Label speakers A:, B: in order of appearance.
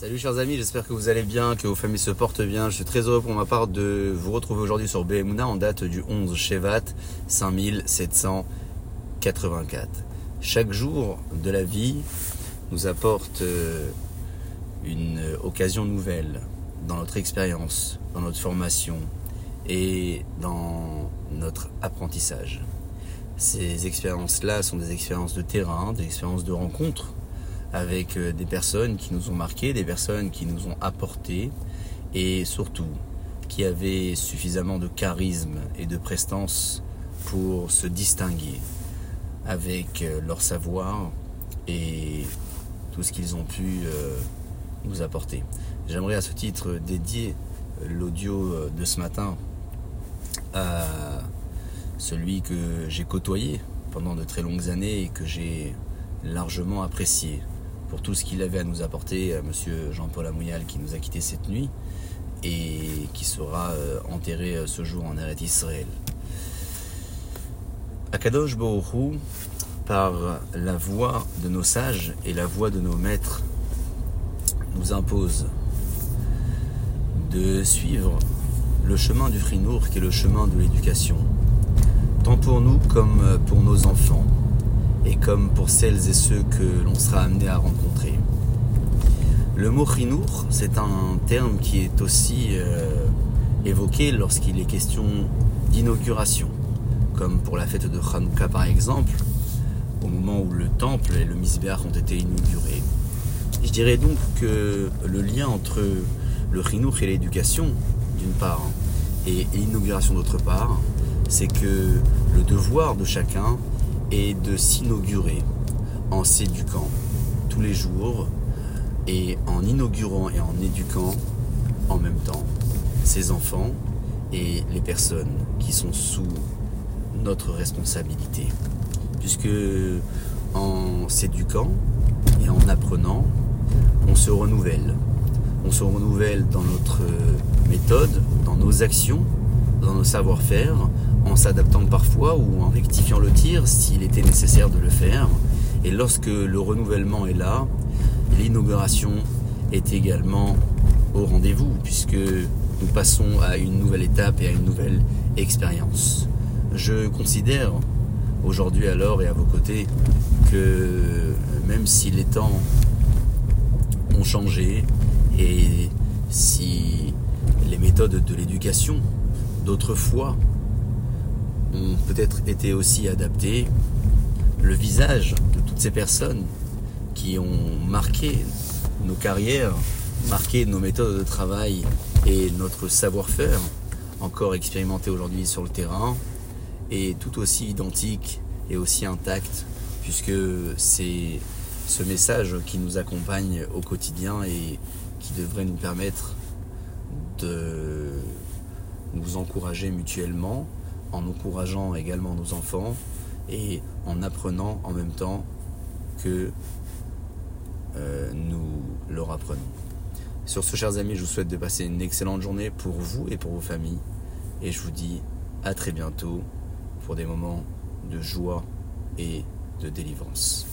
A: Salut chers amis, j'espère que vous allez bien, que vos familles se portent bien. Je suis très heureux pour ma part de vous retrouver aujourd'hui sur BMUNA en date du 11 Shevat 5784. Chaque jour de la vie nous apporte euh, une occasion nouvelle dans notre expérience, dans notre formation et dans notre apprentissage. Ces expériences-là sont des expériences de terrain, des expériences de rencontre avec euh, des personnes qui nous ont marqués, des personnes qui nous ont apporté et surtout qui avaient suffisamment de charisme et de prestance pour se distinguer avec euh, leur savoir et tout ce qu'ils ont pu euh, nous apporter. J'aimerais à ce titre dédier l'audio de ce matin à celui que j'ai côtoyé pendant de très longues années et que j'ai largement apprécié pour tout ce qu'il avait à nous apporter, à monsieur Jean-Paul Amouyal qui nous a quittés cette nuit et qui sera euh, enterré euh, ce jour en Eretz Israël. Akadosh Bohru, par la voix de nos sages et la voix de nos maîtres, nous impose de suivre le chemin du Frinour qui est le chemin de l'éducation, tant pour nous comme pour nos enfants et comme pour celles et ceux que l'on sera amené à rencontrer. Le mot chinour, c'est un terme qui est aussi euh, évoqué lorsqu'il est question d'inauguration, comme pour la fête de Hanouka par exemple, au moment où le temple et le misbéach ont été inaugurés. Je dirais donc que le lien entre le chinour et l'éducation, d'une part, et l'inauguration d'autre part, c'est que le devoir de chacun et de s'inaugurer en s'éduquant tous les jours et en inaugurant et en éduquant en même temps ses enfants et les personnes qui sont sous notre responsabilité. Puisque en s'éduquant et en apprenant, on se renouvelle. On se renouvelle dans notre méthode, dans nos actions, dans nos savoir-faire, en s'adaptant parfois ou en rectifiant le tir s'il était nécessaire de le faire. Et lorsque le renouvellement est là, l'inauguration est également au rendez-vous puisque nous passons à une nouvelle étape et à une nouvelle expérience. Je considère aujourd'hui alors et à vos côtés que même si les temps ont changé et si les méthodes de l'éducation d'autrefois ont peut-être été aussi adaptés. Le visage de toutes ces personnes qui ont marqué nos carrières, marqué nos méthodes de travail et notre savoir-faire, encore expérimenté aujourd'hui sur le terrain, est tout aussi identique et aussi intact, puisque c'est ce message qui nous accompagne au quotidien et qui devrait nous permettre de nous encourager mutuellement en encourageant également nos enfants et en apprenant en même temps que euh, nous leur apprenons. Sur ce, chers amis, je vous souhaite de passer une excellente journée pour vous et pour vos familles. Et je vous dis à très bientôt pour des moments de joie et de délivrance.